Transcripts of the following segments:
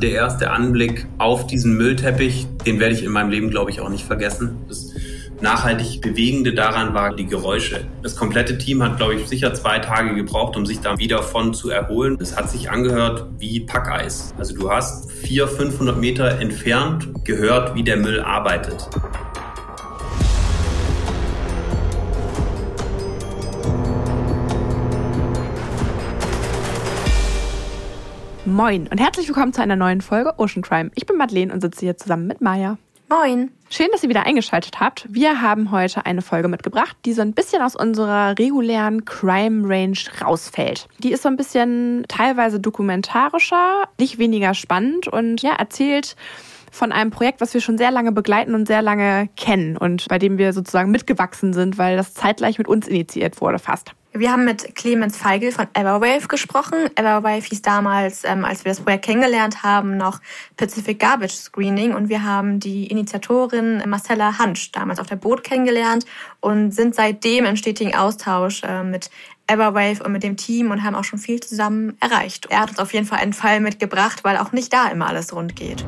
Der erste Anblick auf diesen Müllteppich, den werde ich in meinem Leben, glaube ich, auch nicht vergessen. Das nachhaltig Bewegende daran waren die Geräusche. Das komplette Team hat, glaube ich, sicher zwei Tage gebraucht, um sich da wieder von zu erholen. Es hat sich angehört wie Packeis. Also du hast vier, 500 Meter entfernt gehört, wie der Müll arbeitet. Moin und herzlich willkommen zu einer neuen Folge Ocean Crime. Ich bin Madeleine und sitze hier zusammen mit Maya. Moin. Schön, dass ihr wieder eingeschaltet habt. Wir haben heute eine Folge mitgebracht, die so ein bisschen aus unserer regulären Crime Range rausfällt. Die ist so ein bisschen teilweise dokumentarischer, nicht weniger spannend und ja, erzählt von einem Projekt, was wir schon sehr lange begleiten und sehr lange kennen und bei dem wir sozusagen mitgewachsen sind, weil das zeitgleich mit uns initiiert wurde fast. Wir haben mit Clemens Feigl von Everwave gesprochen. Everwave hieß damals, ähm, als wir das Projekt kennengelernt haben, noch Pacific Garbage Screening und wir haben die Initiatorin Marcella Hansch damals auf der Boot kennengelernt und sind seitdem im stetigen Austausch äh, mit Everwave und mit dem Team und haben auch schon viel zusammen erreicht. Er hat uns auf jeden Fall einen Fall mitgebracht, weil auch nicht da immer alles rund geht.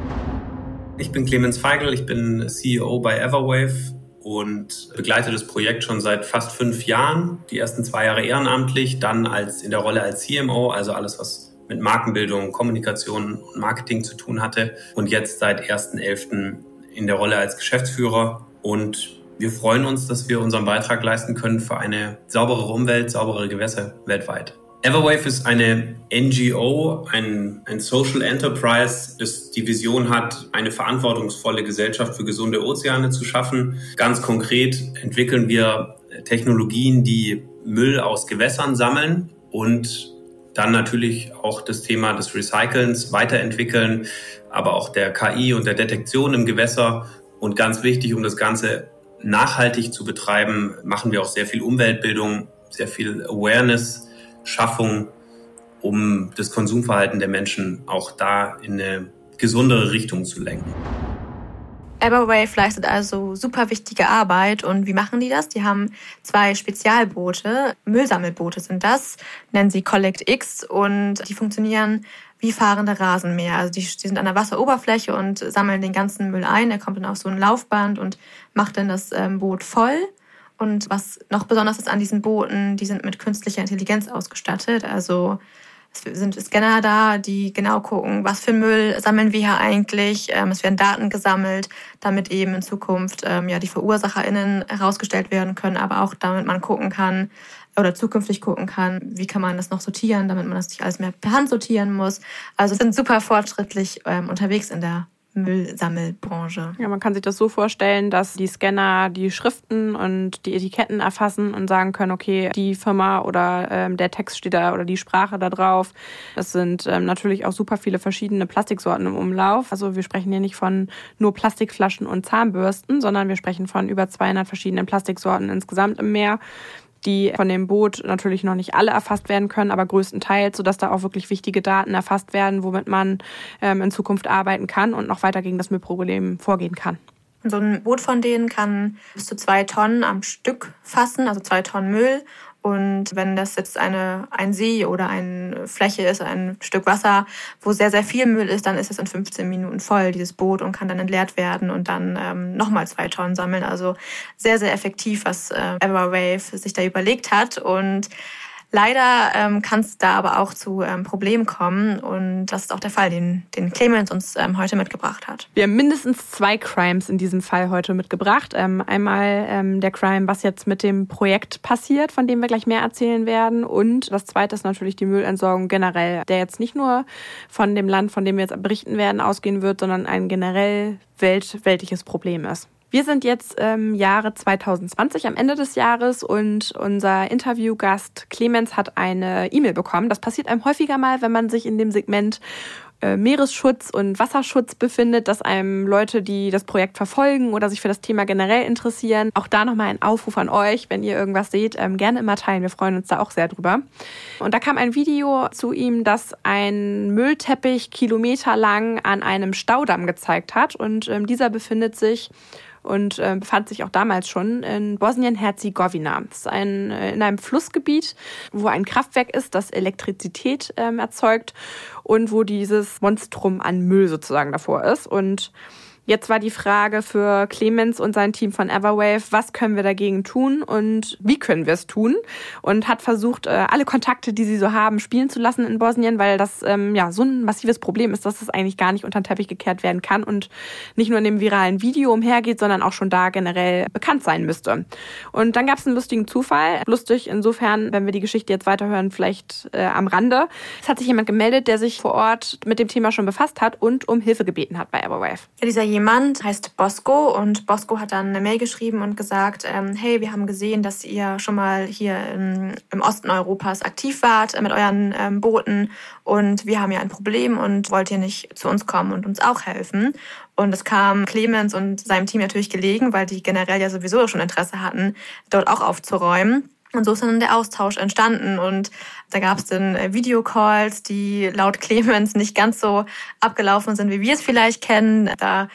Ich bin Clemens Feigl, ich bin CEO bei Everwave und begleite das Projekt schon seit fast fünf Jahren. Die ersten zwei Jahre ehrenamtlich, dann als in der Rolle als CMO, also alles, was mit Markenbildung, Kommunikation und Marketing zu tun hatte. Und jetzt seit 1.11. in der Rolle als Geschäftsführer. Und wir freuen uns, dass wir unseren Beitrag leisten können für eine saubere Umwelt, saubere Gewässer weltweit. Everwave ist eine NGO, ein, ein Social Enterprise, das die Vision hat, eine verantwortungsvolle Gesellschaft für gesunde Ozeane zu schaffen. Ganz konkret entwickeln wir Technologien, die Müll aus Gewässern sammeln und dann natürlich auch das Thema des Recycelns weiterentwickeln, aber auch der KI und der Detektion im Gewässer. Und ganz wichtig, um das Ganze nachhaltig zu betreiben, machen wir auch sehr viel Umweltbildung, sehr viel Awareness Schaffung, um das Konsumverhalten der Menschen auch da in eine gesundere Richtung zu lenken. Everwave leistet also super wichtige Arbeit. Und wie machen die das? Die haben zwei Spezialboote, Müllsammelboote sind das, nennen sie Collect X und die funktionieren wie fahrende Rasenmäher. Also die, die sind an der Wasseroberfläche und sammeln den ganzen Müll ein. Er kommt dann auf so ein Laufband und macht dann das ähm, Boot voll. Und was noch besonders ist an diesen Booten, die sind mit künstlicher Intelligenz ausgestattet. Also es sind Scanner da, die genau gucken, was für Müll sammeln wir hier eigentlich. Ähm, es werden Daten gesammelt, damit eben in Zukunft ähm, ja die VerursacherInnen herausgestellt werden können, aber auch damit man gucken kann oder zukünftig gucken kann, wie kann man das noch sortieren, damit man das nicht alles mehr per Hand sortieren muss. Also sind super fortschrittlich ähm, unterwegs in der Müllsammelbranche. Ja, man kann sich das so vorstellen, dass die Scanner die Schriften und die Etiketten erfassen und sagen können, okay, die Firma oder ähm, der Text steht da oder die Sprache da drauf. Es sind ähm, natürlich auch super viele verschiedene Plastiksorten im Umlauf. Also wir sprechen hier nicht von nur Plastikflaschen und Zahnbürsten, sondern wir sprechen von über 200 verschiedenen Plastiksorten insgesamt im Meer die von dem Boot natürlich noch nicht alle erfasst werden können, aber größtenteils, sodass da auch wirklich wichtige Daten erfasst werden, womit man ähm, in Zukunft arbeiten kann und noch weiter gegen das Müllproblem vorgehen kann. So ein Boot von denen kann bis zu zwei Tonnen am Stück fassen, also zwei Tonnen Müll. Und wenn das jetzt eine, ein See oder eine Fläche ist, ein Stück Wasser, wo sehr, sehr viel Müll ist, dann ist es in 15 Minuten voll, dieses Boot, und kann dann entleert werden und dann ähm, nochmal zwei Tonnen sammeln. Also sehr, sehr effektiv, was äh, Everwave sich da überlegt hat. Und Leider ähm, kann es da aber auch zu ähm, Problemen kommen und das ist auch der Fall, den, den Clemens uns ähm, heute mitgebracht hat. Wir haben mindestens zwei Crimes in diesem Fall heute mitgebracht. Ähm, einmal ähm, der Crime, was jetzt mit dem Projekt passiert, von dem wir gleich mehr erzählen werden und das zweite ist natürlich die Müllentsorgung generell, der jetzt nicht nur von dem Land, von dem wir jetzt berichten werden, ausgehen wird, sondern ein generell welt weltliches Problem ist. Wir sind jetzt im Jahre 2020 am Ende des Jahres und unser Interviewgast Clemens hat eine E-Mail bekommen. Das passiert einem häufiger mal, wenn man sich in dem Segment äh, Meeresschutz und Wasserschutz befindet, dass einem Leute, die das Projekt verfolgen oder sich für das Thema generell interessieren, auch da nochmal ein Aufruf an euch, wenn ihr irgendwas seht, ähm, gerne immer teilen. Wir freuen uns da auch sehr drüber. Und da kam ein Video zu ihm, das ein Müllteppich kilometerlang an einem Staudamm gezeigt hat und ähm, dieser befindet sich und äh, befand sich auch damals schon in Bosnien-Herzegowina. Das ist ein, äh, in einem Flussgebiet, wo ein Kraftwerk ist, das Elektrizität ähm, erzeugt und wo dieses Monstrum an Müll sozusagen davor ist. Und Jetzt war die Frage für Clemens und sein Team von Everwave, was können wir dagegen tun und wie können wir es tun? Und hat versucht, äh, alle Kontakte, die sie so haben, spielen zu lassen in Bosnien, weil das ähm, ja so ein massives Problem ist, dass das eigentlich gar nicht unter den Teppich gekehrt werden kann und nicht nur in dem viralen Video umhergeht, sondern auch schon da generell bekannt sein müsste. Und dann gab es einen lustigen Zufall. Lustig insofern, wenn wir die Geschichte jetzt weiterhören, vielleicht äh, am Rande. Es hat sich jemand gemeldet, der sich vor Ort mit dem Thema schon befasst hat und um Hilfe gebeten hat bei Everwave. Ja, jemand heißt Bosco und Bosco hat dann eine Mail geschrieben und gesagt, ähm, hey, wir haben gesehen, dass ihr schon mal hier im, im Osten Europas aktiv wart äh, mit euren ähm, Booten und wir haben ja ein Problem und wollt ihr nicht zu uns kommen und uns auch helfen? Und es kam Clemens und seinem Team natürlich gelegen, weil die generell ja sowieso schon Interesse hatten, dort auch aufzuräumen. Und so ist dann der Austausch entstanden. Und da gab es dann äh, Videocalls, die laut Clemens nicht ganz so abgelaufen sind, wie wir es vielleicht kennen. Da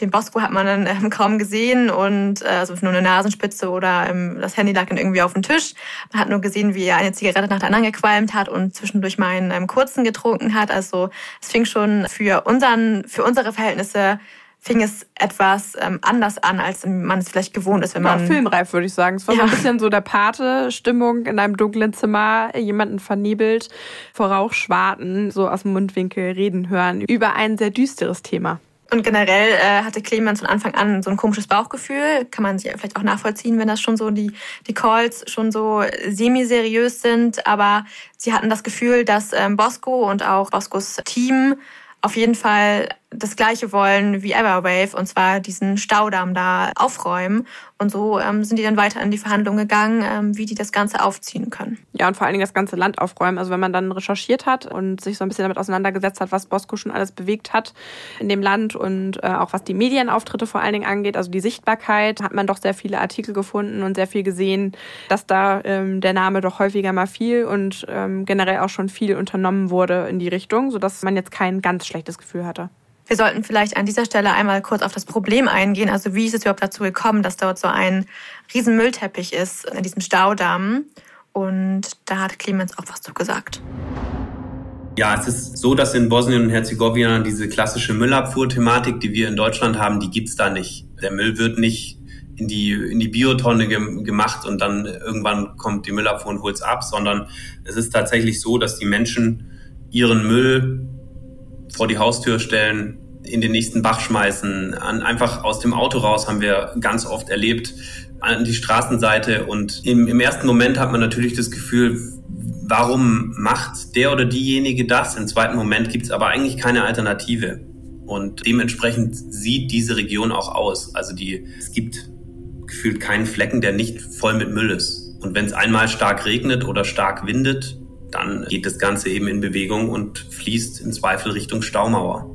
den Bosco hat man dann ähm, kaum gesehen und äh, also nur eine Nasenspitze oder ähm, das Handy lag dann irgendwie auf dem Tisch. Man hat nur gesehen, wie er eine Zigarette nach der anderen gequalmt hat und zwischendurch mal einen ähm, kurzen getrunken hat. Also es fing schon für unseren, für unsere Verhältnisse fing es etwas ähm, anders an, als man es vielleicht gewohnt ist, wenn man. Ja, filmreif, würde ich sagen. Es war ja. so ein bisschen so der Pate-Stimmung in einem dunklen Zimmer, jemanden vernebelt, vor Rauchschwarten, so aus dem Mundwinkel reden hören über ein sehr düsteres Thema. Und generell äh, hatte Clemens von Anfang an so ein komisches Bauchgefühl. Kann man sich vielleicht auch nachvollziehen, wenn das schon so die, die Calls schon so semi-seriös sind. Aber sie hatten das Gefühl, dass ähm, Bosco und auch Boscos Team auf jeden Fall das Gleiche wollen wie Everwave und zwar diesen Staudamm da aufräumen. Und so ähm, sind die dann weiter in die Verhandlungen gegangen, ähm, wie die das Ganze aufziehen können. Ja, und vor allen Dingen das ganze Land aufräumen. Also wenn man dann recherchiert hat und sich so ein bisschen damit auseinandergesetzt hat, was Bosco schon alles bewegt hat in dem Land und äh, auch was die Medienauftritte vor allen Dingen angeht, also die Sichtbarkeit, hat man doch sehr viele Artikel gefunden und sehr viel gesehen, dass da ähm, der Name doch häufiger mal fiel und ähm, generell auch schon viel unternommen wurde in die Richtung, sodass man jetzt kein ganz schlechtes Gefühl hatte. Wir sollten vielleicht an dieser Stelle einmal kurz auf das Problem eingehen. Also wie ist es überhaupt dazu gekommen, dass dort so ein riesen Müllteppich ist in diesem Staudamm? Und da hat Clemens auch was zu gesagt. Ja, es ist so, dass in Bosnien und Herzegowina diese klassische Müllabfuhr-Thematik, die wir in Deutschland haben, die gibt's da nicht. Der Müll wird nicht in die, in die Biotonne gemacht und dann irgendwann kommt die Müllabfuhr und holt's ab, sondern es ist tatsächlich so, dass die Menschen ihren Müll vor die Haustür stellen, in den nächsten Bach schmeißen, an, einfach aus dem Auto raus haben wir ganz oft erlebt, an die Straßenseite. Und im, im ersten Moment hat man natürlich das Gefühl, warum macht der oder diejenige das? Im zweiten Moment gibt es aber eigentlich keine Alternative. Und dementsprechend sieht diese Region auch aus. Also die, es gibt gefühlt keinen Flecken, der nicht voll mit Müll ist. Und wenn es einmal stark regnet oder stark windet, dann geht das Ganze eben in Bewegung und fließt im Zweifel Richtung Staumauer.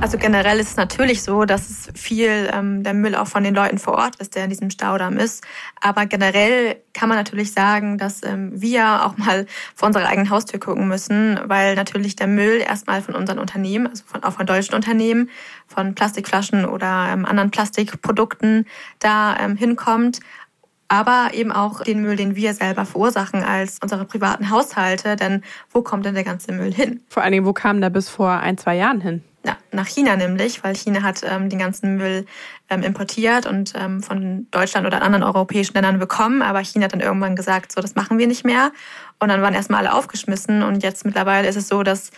Also generell ist es natürlich so, dass es viel ähm, der Müll auch von den Leuten vor Ort ist, der in diesem Staudamm ist. Aber generell kann man natürlich sagen, dass ähm, wir auch mal vor unserer eigenen Haustür gucken müssen, weil natürlich der Müll erstmal von unseren Unternehmen, also von, auch von deutschen Unternehmen, von Plastikflaschen oder ähm, anderen Plastikprodukten da ähm, hinkommt aber eben auch den Müll, den wir selber verursachen als unsere privaten Haushalte. Denn wo kommt denn der ganze Müll hin? Vor allen Dingen, wo kam der bis vor ein, zwei Jahren hin? Ja, nach China nämlich, weil China hat ähm, den ganzen Müll ähm, importiert und ähm, von Deutschland oder anderen europäischen Ländern bekommen. Aber China hat dann irgendwann gesagt, so, das machen wir nicht mehr. Und dann waren erstmal alle aufgeschmissen. Und jetzt mittlerweile ist es so, dass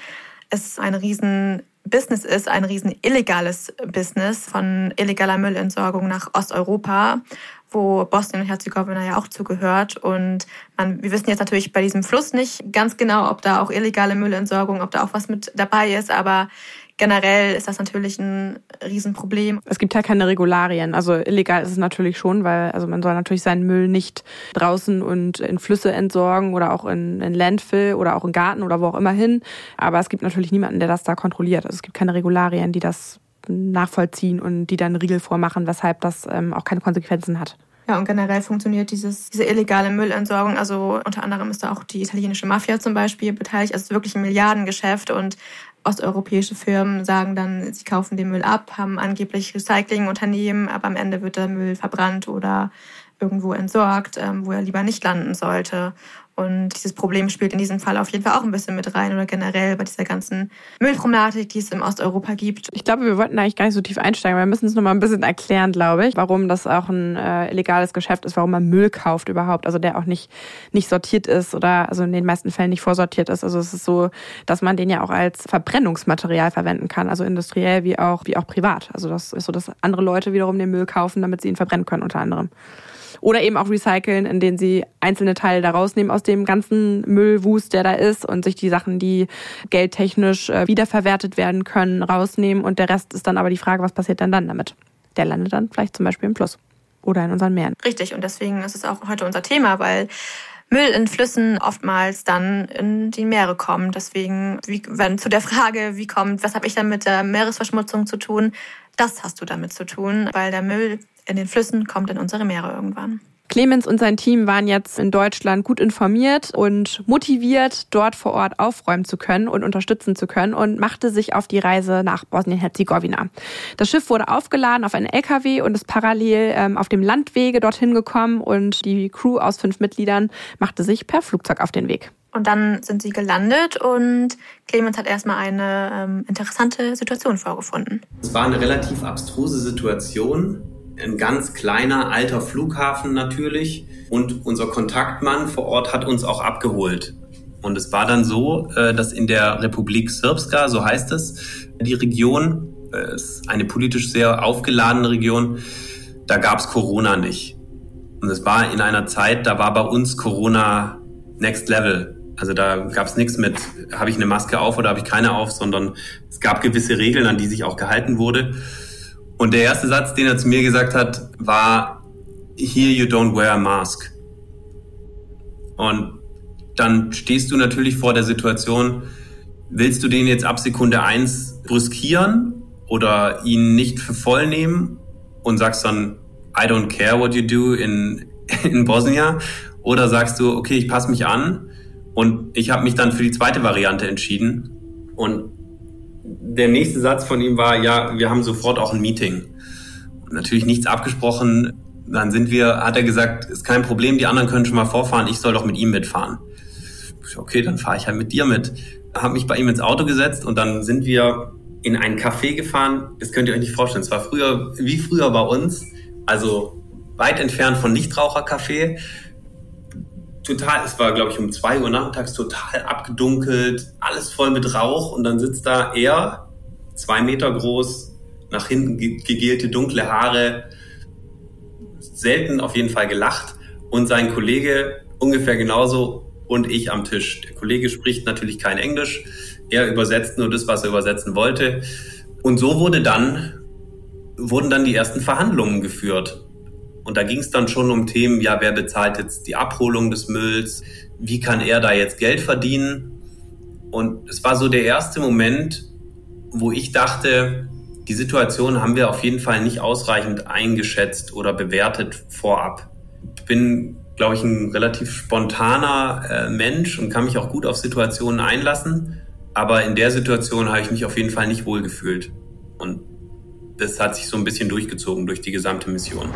es ein riesen Business ist, ein riesen illegales Business von illegaler Müllentsorgung nach Osteuropa wo Bosnien und Herzegowina ja auch zugehört. Und man, wir wissen jetzt natürlich bei diesem Fluss nicht ganz genau, ob da auch illegale Müllentsorgung, ob da auch was mit dabei ist, aber generell ist das natürlich ein Riesenproblem. Es gibt ja keine Regularien. Also illegal ist es natürlich schon, weil also man soll natürlich seinen Müll nicht draußen und in Flüsse entsorgen oder auch in, in Landfill oder auch im Garten oder wo auch immer hin. Aber es gibt natürlich niemanden, der das da kontrolliert. Also es gibt keine Regularien, die das nachvollziehen und die dann Riegel vormachen, weshalb das ähm, auch keine Konsequenzen hat. Ja, und generell funktioniert dieses, diese illegale Müllentsorgung. Also unter anderem ist da auch die italienische Mafia zum Beispiel beteiligt. Also wirklich ein Milliardengeschäft. Und osteuropäische Firmen sagen dann, sie kaufen den Müll ab, haben angeblich Recyclingunternehmen, aber am Ende wird der Müll verbrannt oder irgendwo entsorgt, ähm, wo er lieber nicht landen sollte. Und dieses Problem spielt in diesem Fall auf jeden Fall auch ein bisschen mit rein oder generell bei dieser ganzen Müllproblematik, die es im Osteuropa gibt. Ich glaube, wir wollten eigentlich gar nicht so tief einsteigen, wir müssen es noch mal ein bisschen erklären, glaube ich, warum das auch ein äh, illegales Geschäft ist, warum man Müll kauft überhaupt, also der auch nicht, nicht sortiert ist oder also in den meisten Fällen nicht vorsortiert ist. Also es ist so, dass man den ja auch als Verbrennungsmaterial verwenden kann, also industriell wie auch, wie auch privat. Also das ist so, dass andere Leute wiederum den Müll kaufen, damit sie ihn verbrennen können unter anderem. Oder eben auch recyceln, indem sie einzelne Teile da rausnehmen aus dem ganzen Müllwust, der da ist und sich die Sachen, die geldtechnisch äh, wiederverwertet werden können, rausnehmen. Und der Rest ist dann aber die Frage, was passiert denn dann damit? Der landet dann vielleicht zum Beispiel im Fluss oder in unseren Meeren. Richtig, und deswegen ist es auch heute unser Thema, weil Müll in Flüssen oftmals dann in die Meere kommt. Deswegen, wie, wenn zu der Frage, wie kommt, was habe ich dann mit der Meeresverschmutzung zu tun, das hast du damit zu tun, weil der Müll in den Flüssen kommt in unsere Meere irgendwann. Clemens und sein Team waren jetzt in Deutschland gut informiert und motiviert, dort vor Ort aufräumen zu können und unterstützen zu können und machte sich auf die Reise nach Bosnien-Herzegowina. Das Schiff wurde aufgeladen auf einen LKW und ist parallel ähm, auf dem Landwege dorthin gekommen und die Crew aus fünf Mitgliedern machte sich per Flugzeug auf den Weg. Und dann sind sie gelandet und Clemens hat erstmal eine ähm, interessante Situation vorgefunden. Es war eine relativ abstruse Situation ein ganz kleiner alter Flughafen natürlich. Und unser Kontaktmann vor Ort hat uns auch abgeholt. Und es war dann so, äh, dass in der Republik Srpska, so heißt es, die Region, äh, ist eine politisch sehr aufgeladene Region, da gab es Corona nicht. Und es war in einer Zeit, da war bei uns Corona Next Level. Also da gab es nichts mit, habe ich eine Maske auf oder habe ich keine auf, sondern es gab gewisse Regeln, an die sich auch gehalten wurde. Und der erste Satz, den er zu mir gesagt hat, war, here you don't wear a mask. Und dann stehst du natürlich vor der Situation, willst du den jetzt ab Sekunde eins riskieren oder ihn nicht für voll nehmen und sagst dann, I don't care what you do in, in Bosnia? Oder sagst du, okay, ich passe mich an und ich habe mich dann für die zweite Variante entschieden. Und der nächste Satz von ihm war, ja, wir haben sofort auch ein Meeting. Natürlich nichts abgesprochen. Dann sind wir, hat er gesagt, ist kein Problem, die anderen können schon mal vorfahren, ich soll doch mit ihm mitfahren. Okay, dann fahre ich halt mit dir mit. Habe mich bei ihm ins Auto gesetzt und dann sind wir in ein Café gefahren. Das könnt ihr euch nicht vorstellen. Es war früher, wie früher bei uns, also weit entfernt von Nichtrauchercafé total, es war, glaube ich, um zwei Uhr nachmittags total abgedunkelt, alles voll mit Rauch und dann sitzt da er, zwei Meter groß, nach hinten gegelte dunkle Haare, selten auf jeden Fall gelacht und sein Kollege ungefähr genauso und ich am Tisch. Der Kollege spricht natürlich kein Englisch, er übersetzt nur das, was er übersetzen wollte. Und so wurde dann, wurden dann die ersten Verhandlungen geführt. Und da ging es dann schon um Themen, ja, wer bezahlt jetzt die Abholung des Mülls? Wie kann er da jetzt Geld verdienen? Und es war so der erste Moment, wo ich dachte, die Situation haben wir auf jeden Fall nicht ausreichend eingeschätzt oder bewertet vorab. Ich bin, glaube ich, ein relativ spontaner äh, Mensch und kann mich auch gut auf Situationen einlassen. Aber in der Situation habe ich mich auf jeden Fall nicht wohlgefühlt. Und das hat sich so ein bisschen durchgezogen durch die gesamte Mission.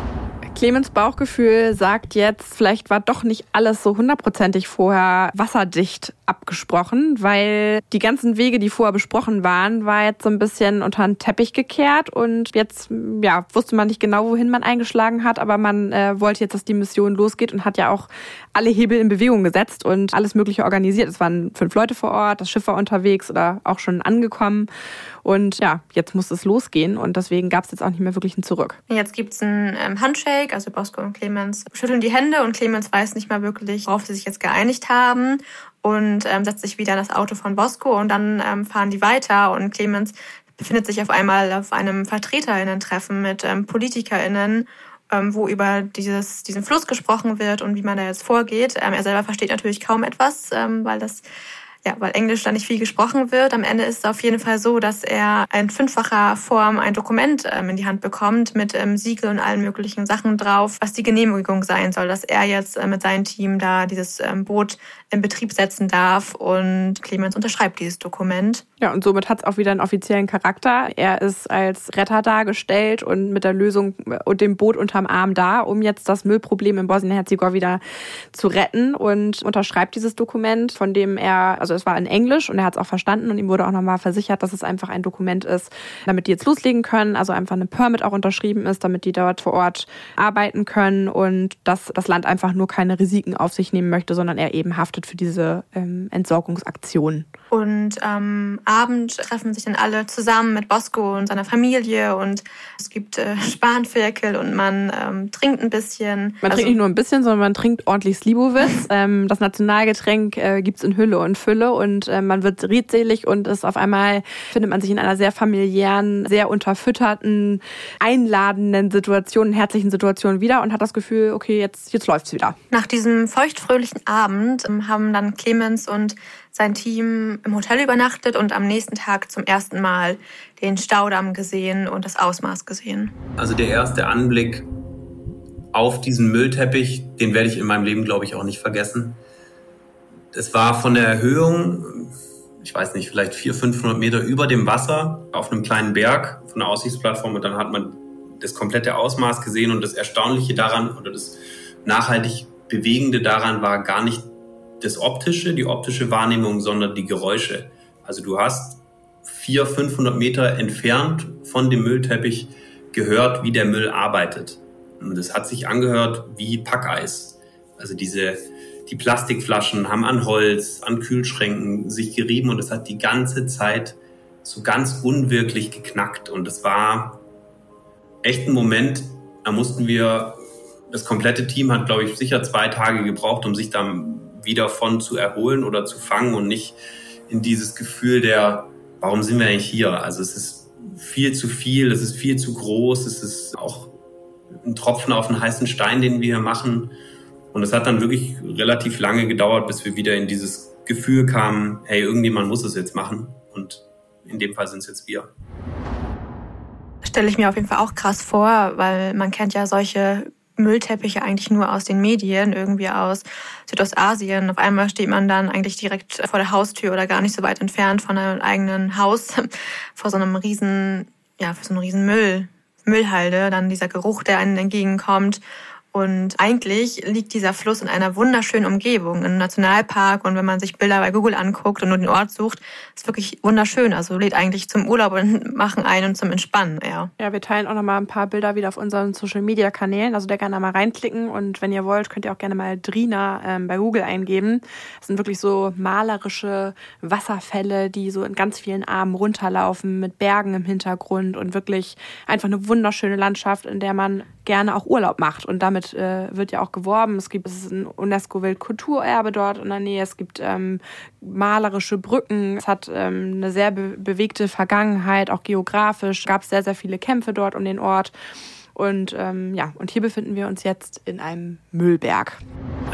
Clemens Bauchgefühl sagt jetzt, vielleicht war doch nicht alles so hundertprozentig vorher wasserdicht abgesprochen, weil die ganzen Wege, die vorher besprochen waren, war jetzt so ein bisschen unter den Teppich gekehrt und jetzt ja, wusste man nicht genau, wohin man eingeschlagen hat, aber man äh, wollte jetzt, dass die Mission losgeht und hat ja auch alle Hebel in Bewegung gesetzt und alles Mögliche organisiert. Es waren fünf Leute vor Ort, das Schiff war unterwegs oder auch schon angekommen und ja, jetzt muss es losgehen und deswegen gab es jetzt auch nicht mehr wirklich ein Zurück. Jetzt gibt es einen ähm, Handshake, also Bosco und Clemens schütteln die Hände und Clemens weiß nicht mal wirklich, worauf sie sich jetzt geeinigt haben und ähm, setzt sich wieder in das Auto von Bosco und dann ähm, fahren die weiter und Clemens befindet sich auf einmal auf einem Vertreterinnen-Treffen mit ähm, PolitikerInnen, ähm, wo über dieses, diesen Fluss gesprochen wird und wie man da jetzt vorgeht. Ähm, er selber versteht natürlich kaum etwas, ähm, weil das ja, weil Englisch da nicht viel gesprochen wird. Am Ende ist es auf jeden Fall so, dass er in fünffacher Form ein Dokument ähm, in die Hand bekommt mit ähm, Siegel und allen möglichen Sachen drauf, was die Genehmigung sein soll, dass er jetzt äh, mit seinem Team da dieses ähm, Boot in Betrieb setzen darf und Clemens unterschreibt dieses Dokument. Ja, und somit hat es auch wieder einen offiziellen Charakter. Er ist als Retter dargestellt und mit der Lösung und dem Boot unterm Arm da, um jetzt das Müllproblem in Bosnien-Herzegowina zu retten und unterschreibt dieses Dokument, von dem er, also es war in Englisch und er hat es auch verstanden und ihm wurde auch nochmal versichert, dass es einfach ein Dokument ist, damit die jetzt loslegen können, also einfach eine Permit auch unterschrieben ist, damit die dort vor Ort arbeiten können und dass das Land einfach nur keine Risiken auf sich nehmen möchte, sondern er eben haftet für diese ähm, Entsorgungsaktion. Und am Abend treffen sich dann alle zusammen mit Bosco und seiner Familie und es gibt äh, Spanferkel und man ähm, trinkt ein bisschen. Man also, trinkt nicht nur ein bisschen, sondern man trinkt ordentlich Slivovitz. ähm, das Nationalgetränk äh, gibt's in Hülle und Fülle und äh, man wird redselig und ist auf einmal, findet man sich in einer sehr familiären, sehr unterfütterten, einladenden Situation, herzlichen Situation wieder und hat das Gefühl, okay, jetzt, jetzt läuft's wieder. Nach diesem feuchtfröhlichen Abend ähm, haben dann Clemens und sein Team im Hotel übernachtet und am nächsten Tag zum ersten Mal den Staudamm gesehen und das Ausmaß gesehen. Also der erste Anblick auf diesen Müllteppich, den werde ich in meinem Leben, glaube ich, auch nicht vergessen. Es war von der Erhöhung, ich weiß nicht, vielleicht 400, 500 Meter über dem Wasser auf einem kleinen Berg von der Aussichtsplattform und dann hat man das komplette Ausmaß gesehen und das Erstaunliche daran oder das nachhaltig Bewegende daran war gar nicht das Optische, die optische Wahrnehmung, sondern die Geräusche. Also du hast 400, 500 Meter entfernt von dem Müllteppich gehört, wie der Müll arbeitet. Und es hat sich angehört wie Packeis. Also diese, die Plastikflaschen haben an Holz, an Kühlschränken sich gerieben und es hat die ganze Zeit so ganz unwirklich geknackt. Und es war echt ein Moment, da mussten wir, das komplette Team hat, glaube ich, sicher zwei Tage gebraucht, um sich da wieder von zu erholen oder zu fangen und nicht in dieses Gefühl der, warum sind wir eigentlich hier? Also es ist viel zu viel, es ist viel zu groß, es ist auch ein Tropfen auf einen heißen Stein, den wir hier machen. Und es hat dann wirklich relativ lange gedauert, bis wir wieder in dieses Gefühl kamen, hey, irgendjemand muss es jetzt machen. Und in dem Fall sind es jetzt wir. Stelle ich mir auf jeden Fall auch krass vor, weil man kennt ja solche Müllteppiche eigentlich nur aus den Medien, irgendwie aus Südostasien. Auf einmal steht man dann eigentlich direkt vor der Haustür oder gar nicht so weit entfernt von einem eigenen Haus, vor so einem riesen, ja, vor so einem riesen Müll, Müllhalde. Dann dieser Geruch, der einen entgegenkommt. Und eigentlich liegt dieser Fluss in einer wunderschönen Umgebung, im Nationalpark. Und wenn man sich Bilder bei Google anguckt und nur den Ort sucht, ist wirklich wunderschön. Also lädt eigentlich zum Urlaub und machen einen zum Entspannen, ja. Ja, wir teilen auch nochmal ein paar Bilder wieder auf unseren Social Media Kanälen. Also da gerne mal reinklicken. Und wenn ihr wollt, könnt ihr auch gerne mal Drina ähm, bei Google eingeben. Das sind wirklich so malerische Wasserfälle, die so in ganz vielen Armen runterlaufen mit Bergen im Hintergrund und wirklich einfach eine wunderschöne Landschaft, in der man gerne auch Urlaub macht. Und damit äh, wird ja auch geworben. Es gibt es ist ein UNESCO-Weltkulturerbe dort in der Nähe. Es gibt ähm, malerische Brücken. Es hat ähm, eine sehr be bewegte Vergangenheit, auch geografisch. Es gab sehr, sehr viele Kämpfe dort um den Ort. Und ähm, ja, und hier befinden wir uns jetzt in einem Müllberg.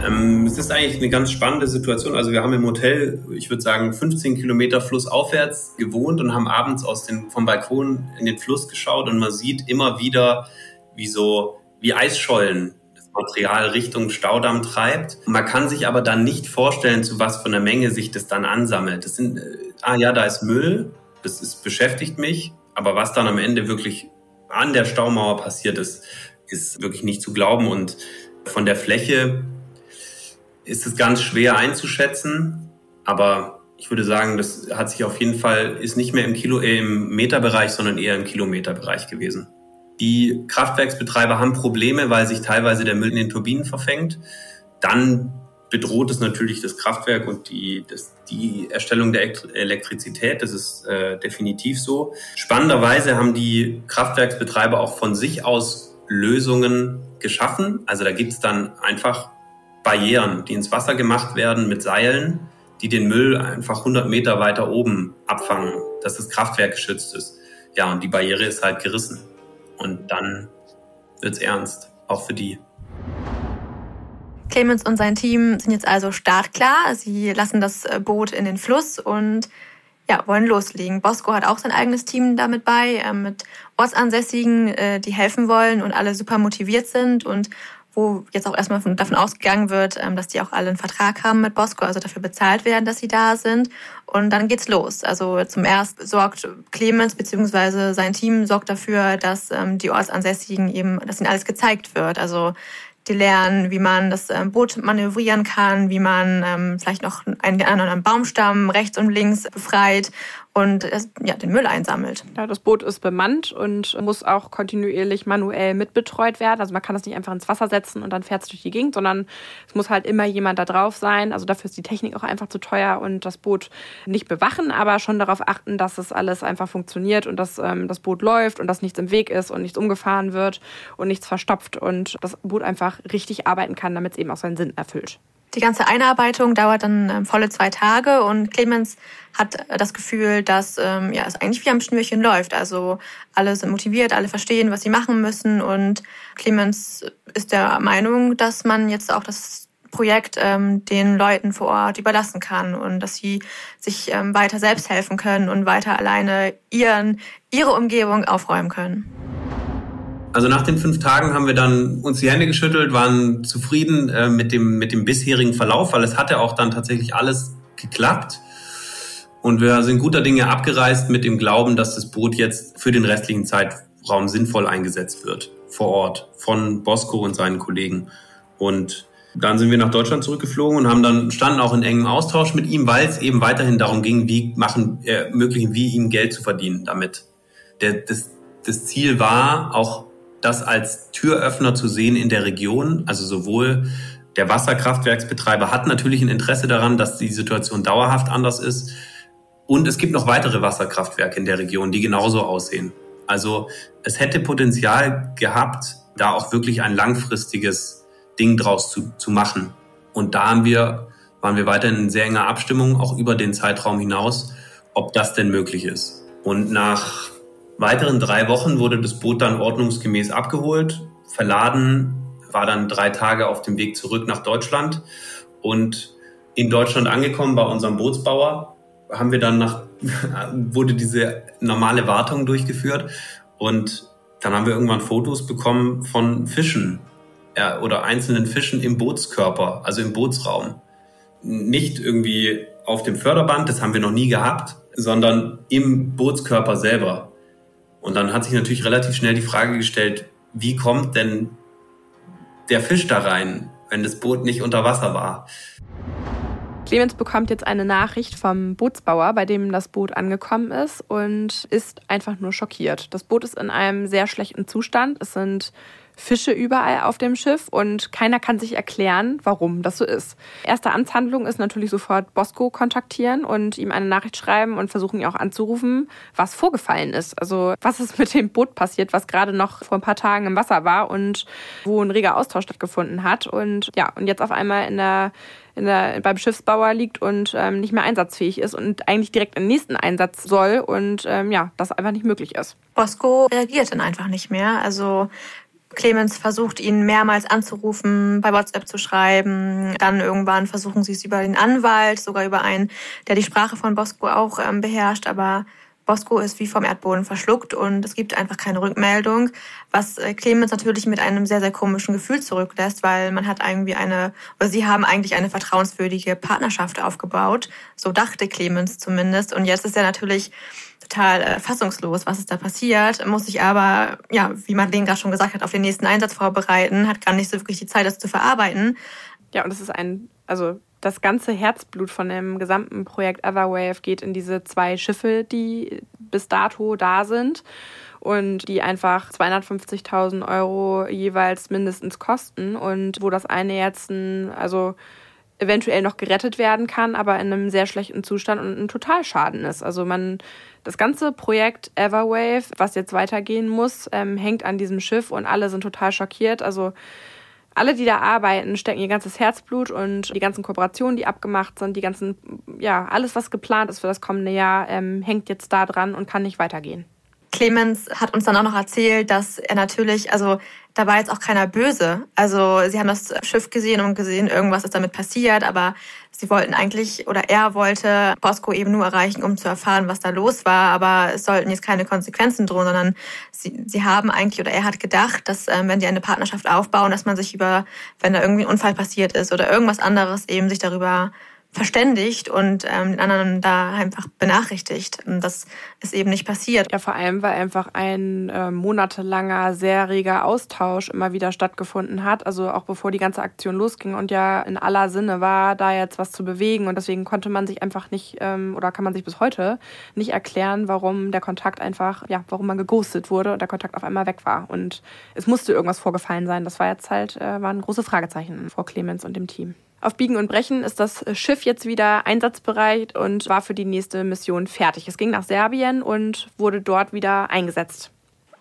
Ähm, es ist eigentlich eine ganz spannende Situation. Also wir haben im Hotel, ich würde sagen, 15 Kilometer flussaufwärts gewohnt und haben abends aus den, vom Balkon in den Fluss geschaut und man sieht immer wieder wie so, wie Eisschollen Material Richtung Staudamm treibt. Man kann sich aber dann nicht vorstellen, zu was von der Menge sich das dann ansammelt. Das sind, äh, ah ja, da ist Müll, das ist, beschäftigt mich, aber was dann am Ende wirklich an der Staumauer passiert ist, ist wirklich nicht zu glauben und von der Fläche ist es ganz schwer einzuschätzen, aber ich würde sagen, das hat sich auf jeden Fall, ist nicht mehr im Kilo, äh, im Meterbereich, sondern eher im Kilometerbereich gewesen. Die Kraftwerksbetreiber haben Probleme, weil sich teilweise der Müll in den Turbinen verfängt. Dann bedroht es natürlich das Kraftwerk und die, das, die Erstellung der Elektrizität. Das ist äh, definitiv so. Spannenderweise haben die Kraftwerksbetreiber auch von sich aus Lösungen geschaffen. Also da gibt es dann einfach Barrieren, die ins Wasser gemacht werden mit Seilen, die den Müll einfach 100 Meter weiter oben abfangen, dass das Kraftwerk geschützt ist. Ja, und die Barriere ist halt gerissen. Und dann wird's ernst, auch für die. Clemens und sein Team sind jetzt also startklar. Sie lassen das äh, Boot in den Fluss und ja, wollen loslegen. Bosco hat auch sein eigenes Team damit bei, äh, mit Ortsansässigen, äh, die helfen wollen und alle super motiviert sind und wo jetzt auch erstmal davon ausgegangen wird, ähm, dass die auch alle einen Vertrag haben mit Bosco, also dafür bezahlt werden, dass sie da sind. Und dann geht's los. Also zum ersten sorgt Clemens bzw. sein Team sorgt dafür, dass ähm, die Ortsansässigen eben, dass ihnen alles gezeigt wird. Also die lernen, wie man das ähm, Boot manövrieren kann, wie man vielleicht noch einen anderen Baumstamm rechts und links befreit und ja, den Müll einsammelt. Ja, das Boot ist bemannt und muss auch kontinuierlich manuell mitbetreut werden. Also man kann das nicht einfach ins Wasser setzen und dann fährt es durch die Gegend, sondern es muss halt immer jemand da drauf sein. Also dafür ist die Technik auch einfach zu teuer und das Boot nicht bewachen, aber schon darauf achten, dass es alles einfach funktioniert und dass ähm, das Boot läuft und dass nichts im Weg ist und nichts umgefahren wird und nichts verstopft und das Boot einfach richtig arbeiten kann, damit es eben auch seinen Sinn erfüllt. Die ganze Einarbeitung dauert dann ähm, volle zwei Tage und Clemens hat das Gefühl, dass ähm, ja, es eigentlich wie am Schnürchen läuft. Also alle sind motiviert, alle verstehen, was sie machen müssen und Clemens ist der Meinung, dass man jetzt auch das Projekt ähm, den Leuten vor Ort überlassen kann und dass sie sich ähm, weiter selbst helfen können und weiter alleine ihren, ihre Umgebung aufräumen können. Also nach den fünf Tagen haben wir dann uns die Hände geschüttelt, waren zufrieden äh, mit, dem, mit dem bisherigen Verlauf, weil es hatte auch dann tatsächlich alles geklappt. Und wir sind guter Dinge abgereist mit dem Glauben, dass das Boot jetzt für den restlichen Zeitraum sinnvoll eingesetzt wird, vor Ort, von Bosco und seinen Kollegen. Und dann sind wir nach Deutschland zurückgeflogen und haben dann standen auch in engem Austausch mit ihm, weil es eben weiterhin darum ging, wie machen, äh, ermöglichen wir ihm Geld zu verdienen damit. Der, das, das Ziel war auch das als Türöffner zu sehen in der Region. Also sowohl der Wasserkraftwerksbetreiber hat natürlich ein Interesse daran, dass die Situation dauerhaft anders ist. Und es gibt noch weitere Wasserkraftwerke in der Region, die genauso aussehen. Also es hätte Potenzial gehabt, da auch wirklich ein langfristiges Ding draus zu, zu machen. Und da haben wir, waren wir weiterhin in sehr enger Abstimmung, auch über den Zeitraum hinaus, ob das denn möglich ist. Und nach weiteren drei Wochen wurde das Boot dann ordnungsgemäß abgeholt, verladen, war dann drei Tage auf dem Weg zurück nach Deutschland und in Deutschland angekommen bei unserem Bootsbauer haben wir dann nach, wurde diese normale Wartung durchgeführt und dann haben wir irgendwann Fotos bekommen von Fischen ja, oder einzelnen Fischen im Bootskörper, also im Bootsraum. Nicht irgendwie auf dem Förderband, das haben wir noch nie gehabt, sondern im Bootskörper selber. Und dann hat sich natürlich relativ schnell die Frage gestellt, wie kommt denn der Fisch da rein, wenn das Boot nicht unter Wasser war? Clemens bekommt jetzt eine Nachricht vom Bootsbauer, bei dem das Boot angekommen ist und ist einfach nur schockiert. Das Boot ist in einem sehr schlechten Zustand. Es sind Fische überall auf dem Schiff und keiner kann sich erklären, warum das so ist. Erste Amtshandlung ist natürlich sofort Bosco kontaktieren und ihm eine Nachricht schreiben und versuchen ihn auch anzurufen, was vorgefallen ist. Also was ist mit dem Boot passiert, was gerade noch vor ein paar Tagen im Wasser war und wo ein reger Austausch stattgefunden hat und ja, und jetzt auf einmal in der in der, beim Schiffsbauer liegt und ähm, nicht mehr einsatzfähig ist und eigentlich direkt im nächsten Einsatz soll und ähm, ja, das einfach nicht möglich ist. Bosco reagiert dann einfach nicht mehr. Also Clemens versucht ihn mehrmals anzurufen, bei WhatsApp zu schreiben. Dann irgendwann versuchen sie es über den Anwalt, sogar über einen, der die Sprache von Bosco auch ähm, beherrscht. Aber Bosco ist wie vom Erdboden verschluckt und es gibt einfach keine Rückmeldung, was äh, Clemens natürlich mit einem sehr, sehr komischen Gefühl zurücklässt, weil man hat irgendwie eine, oder sie haben eigentlich eine vertrauenswürdige Partnerschaft aufgebaut. So dachte Clemens zumindest. Und jetzt ist er natürlich total äh, fassungslos, was ist da passiert, muss sich aber, ja, wie Madeleine gerade schon gesagt hat, auf den nächsten Einsatz vorbereiten, hat gar nicht so wirklich die Zeit, das zu verarbeiten. Ja, und es ist ein, also das ganze Herzblut von dem gesamten Projekt Everwave geht in diese zwei Schiffe, die bis dato da sind und die einfach 250.000 Euro jeweils mindestens kosten und wo das eine jetzt ein, also eventuell noch gerettet werden kann, aber in einem sehr schlechten Zustand und ein Totalschaden ist. Also man, das ganze Projekt Everwave, was jetzt weitergehen muss, ähm, hängt an diesem Schiff und alle sind total schockiert. Also alle, die da arbeiten, stecken ihr ganzes Herzblut und die ganzen Kooperationen, die abgemacht sind, die ganzen, ja, alles, was geplant ist für das kommende Jahr, ähm, hängt jetzt da dran und kann nicht weitergehen. Clemens hat uns dann auch noch erzählt, dass er natürlich, also da war jetzt auch keiner böse. Also sie haben das Schiff gesehen und gesehen, irgendwas ist damit passiert, aber sie wollten eigentlich oder er wollte Bosco eben nur erreichen, um zu erfahren, was da los war. Aber es sollten jetzt keine Konsequenzen drohen, sondern sie, sie haben eigentlich oder er hat gedacht, dass ähm, wenn die eine Partnerschaft aufbauen, dass man sich über, wenn da irgendwie ein Unfall passiert ist oder irgendwas anderes, eben sich darüber verständigt und ähm, den anderen da einfach benachrichtigt. Das ist eben nicht passiert. Ja, vor allem, weil einfach ein äh, monatelanger, sehr reger Austausch immer wieder stattgefunden hat. Also auch bevor die ganze Aktion losging und ja in aller Sinne war, da jetzt was zu bewegen. Und deswegen konnte man sich einfach nicht, ähm, oder kann man sich bis heute nicht erklären, warum der Kontakt einfach, ja, warum man geghostet wurde und der Kontakt auf einmal weg war. Und es musste irgendwas vorgefallen sein. Das war jetzt halt, äh, waren große Fragezeichen vor Clemens und dem Team. Auf Biegen und Brechen ist das Schiff jetzt wieder einsatzbereit und war für die nächste Mission fertig. Es ging nach Serbien und wurde dort wieder eingesetzt.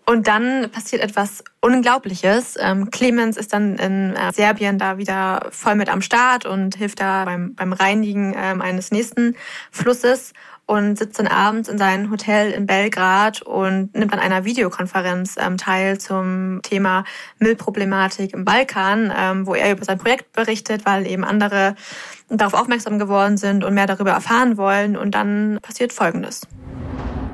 Und dann passiert etwas Unglaubliches. Ähm, Clemens ist dann in äh, Serbien da wieder voll mit am Start und hilft da beim, beim Reinigen ähm, eines nächsten Flusses und sitzt dann abends in seinem Hotel in Belgrad und nimmt an einer Videokonferenz ähm, teil zum Thema Müllproblematik im Balkan, ähm, wo er über sein Projekt berichtet, weil eben andere darauf aufmerksam geworden sind und mehr darüber erfahren wollen. Und dann passiert Folgendes.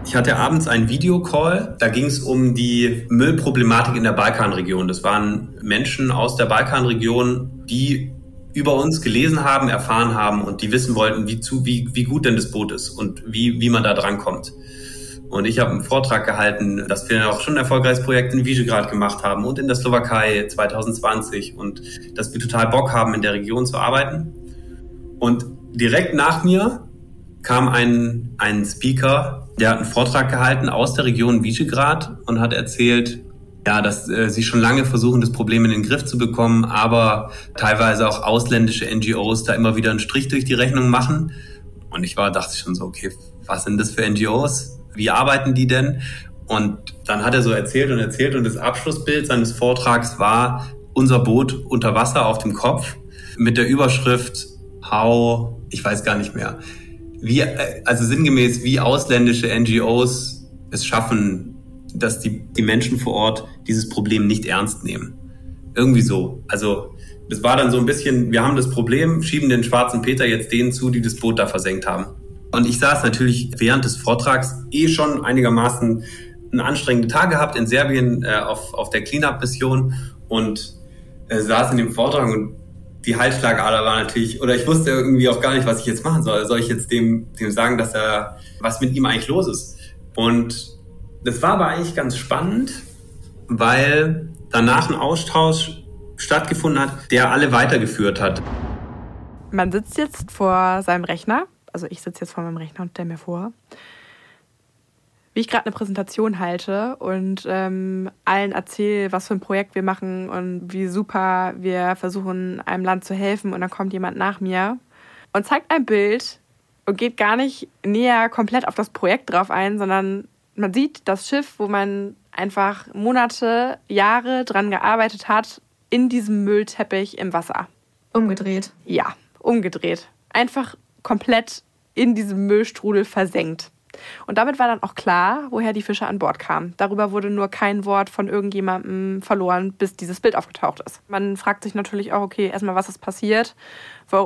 Ich hatte abends einen Videocall, da ging es um die Müllproblematik in der Balkanregion. Das waren Menschen aus der Balkanregion, die über uns gelesen haben, erfahren haben und die wissen wollten, wie, zu, wie, wie gut denn das Boot ist und wie, wie man da dran kommt. Und ich habe einen Vortrag gehalten, dass wir auch schon ein erfolgreiches Projekt in Visegrad gemacht haben und in der Slowakei 2020 und dass wir total Bock haben, in der Region zu arbeiten. Und direkt nach mir kam ein, ein Speaker, der hat einen Vortrag gehalten aus der Region Visegrad und hat erzählt, ja, dass äh, sie schon lange versuchen, das Problem in den Griff zu bekommen, aber teilweise auch ausländische NGOs da immer wieder einen Strich durch die Rechnung machen. Und ich war, dachte schon so, okay, was sind das für NGOs? Wie arbeiten die denn? Und dann hat er so erzählt und erzählt und das Abschlussbild seines Vortrags war unser Boot unter Wasser auf dem Kopf mit der Überschrift How, ich weiß gar nicht mehr, wie, äh, also sinngemäß, wie ausländische NGOs es schaffen, dass die, die Menschen vor Ort dieses Problem nicht ernst nehmen. Irgendwie so. Also das war dann so ein bisschen, wir haben das Problem, schieben den schwarzen Peter jetzt denen zu, die das Boot da versenkt haben. Und ich saß natürlich während des Vortrags eh schon einigermaßen einen anstrengenden Tag gehabt in Serbien äh, auf, auf der Cleanup-Mission und äh, saß in dem Vortrag und die Halsschlagader war natürlich, oder ich wusste irgendwie auch gar nicht, was ich jetzt machen soll. Soll ich jetzt dem, dem sagen, dass er, was mit ihm eigentlich los ist? Und das war aber eigentlich ganz spannend, weil danach ein Austausch stattgefunden hat, der alle weitergeführt hat. Man sitzt jetzt vor seinem Rechner, also ich sitze jetzt vor meinem Rechner und stelle mir vor, wie ich gerade eine Präsentation halte und ähm, allen erzähle, was für ein Projekt wir machen und wie super wir versuchen, einem Land zu helfen. Und dann kommt jemand nach mir und zeigt ein Bild und geht gar nicht näher komplett auf das Projekt drauf ein, sondern man sieht das Schiff, wo man einfach Monate, Jahre dran gearbeitet hat, in diesem Müllteppich im Wasser. Umgedreht. Ja, umgedreht. Einfach komplett in diesem Müllstrudel versenkt. Und damit war dann auch klar, woher die Fische an Bord kamen. Darüber wurde nur kein Wort von irgendjemandem verloren, bis dieses Bild aufgetaucht ist. Man fragt sich natürlich auch, okay, erstmal, was ist passiert?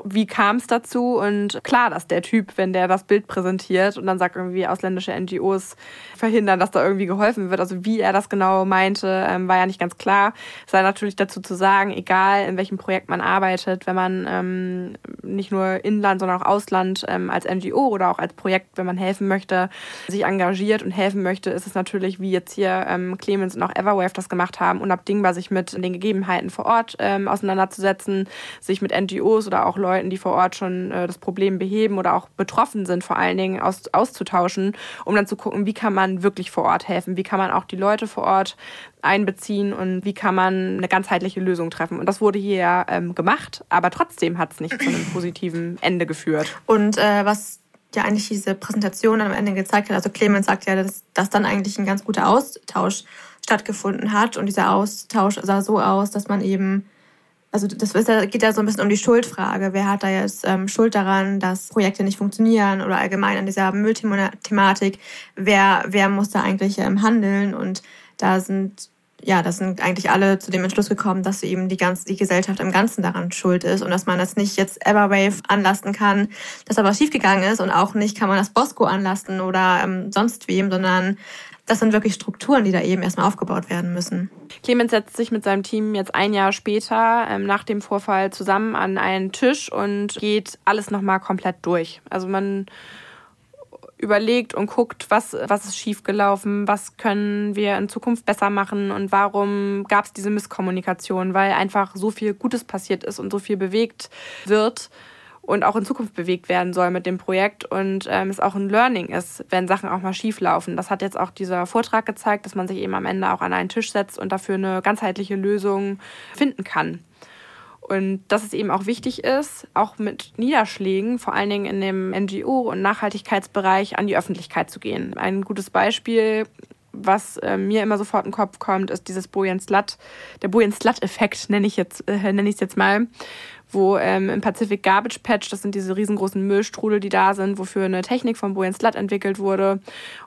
Wie kam es dazu? Und klar, dass der Typ, wenn der das Bild präsentiert und dann sagt irgendwie ausländische NGOs verhindern, dass da irgendwie geholfen wird. Also wie er das genau meinte, ähm, war ja nicht ganz klar. Sei natürlich dazu zu sagen, egal in welchem Projekt man arbeitet, wenn man ähm, nicht nur Inland, sondern auch Ausland ähm, als NGO oder auch als Projekt, wenn man helfen möchte, sich engagiert und helfen möchte, ist es natürlich, wie jetzt hier ähm, Clemens und auch Everwave das gemacht haben, unabdingbar, sich mit den Gegebenheiten vor Ort ähm, auseinanderzusetzen, sich mit NGOs oder auch auch Leuten, die vor Ort schon äh, das Problem beheben oder auch betroffen sind, vor allen Dingen aus, auszutauschen, um dann zu gucken, wie kann man wirklich vor Ort helfen, wie kann man auch die Leute vor Ort einbeziehen und wie kann man eine ganzheitliche Lösung treffen. Und das wurde hier ähm, gemacht, aber trotzdem hat es nicht zu einem positiven Ende geführt. Und äh, was ja eigentlich diese Präsentation am Ende gezeigt hat, also Clemens sagt ja, dass, dass dann eigentlich ein ganz guter Austausch stattgefunden hat und dieser Austausch sah so aus, dass man eben also das geht ja so ein bisschen um die Schuldfrage. Wer hat da jetzt ähm, Schuld daran, dass Projekte nicht funktionieren oder allgemein an dieser Müllthematik? Wer, wer muss da eigentlich ähm, handeln? Und da sind ja, das sind eigentlich alle zu dem Entschluss gekommen, dass eben die ganze die Gesellschaft im Ganzen daran schuld ist und dass man das nicht jetzt Everwave anlasten kann, dass aber schiefgegangen ist und auch nicht kann man das Bosco anlasten oder ähm, sonst wem, sondern das sind wirklich Strukturen, die da eben erstmal aufgebaut werden müssen. Clemens setzt sich mit seinem Team jetzt ein Jahr später ähm, nach dem Vorfall zusammen an einen Tisch und geht alles nochmal komplett durch. Also man überlegt und guckt, was, was ist schiefgelaufen, was können wir in Zukunft besser machen und warum gab es diese Misskommunikation, weil einfach so viel Gutes passiert ist und so viel bewegt wird und auch in Zukunft bewegt werden soll mit dem Projekt und ähm, es auch ein Learning ist, wenn Sachen auch mal schief laufen. Das hat jetzt auch dieser Vortrag gezeigt, dass man sich eben am Ende auch an einen Tisch setzt und dafür eine ganzheitliche Lösung finden kann. Und dass es eben auch wichtig ist, auch mit Niederschlägen, vor allen Dingen in dem NGO- und Nachhaltigkeitsbereich, an die Öffentlichkeit zu gehen. Ein gutes Beispiel was äh, mir immer sofort in den Kopf kommt, ist dieses Bojen-Slut, der Bojen-Slut-Effekt nenne ich jetzt, äh, nenne ich es jetzt mal, wo ähm, im Pacific Garbage Patch, das sind diese riesengroßen Müllstrudel, die da sind, wofür eine Technik von Bojen Slut entwickelt wurde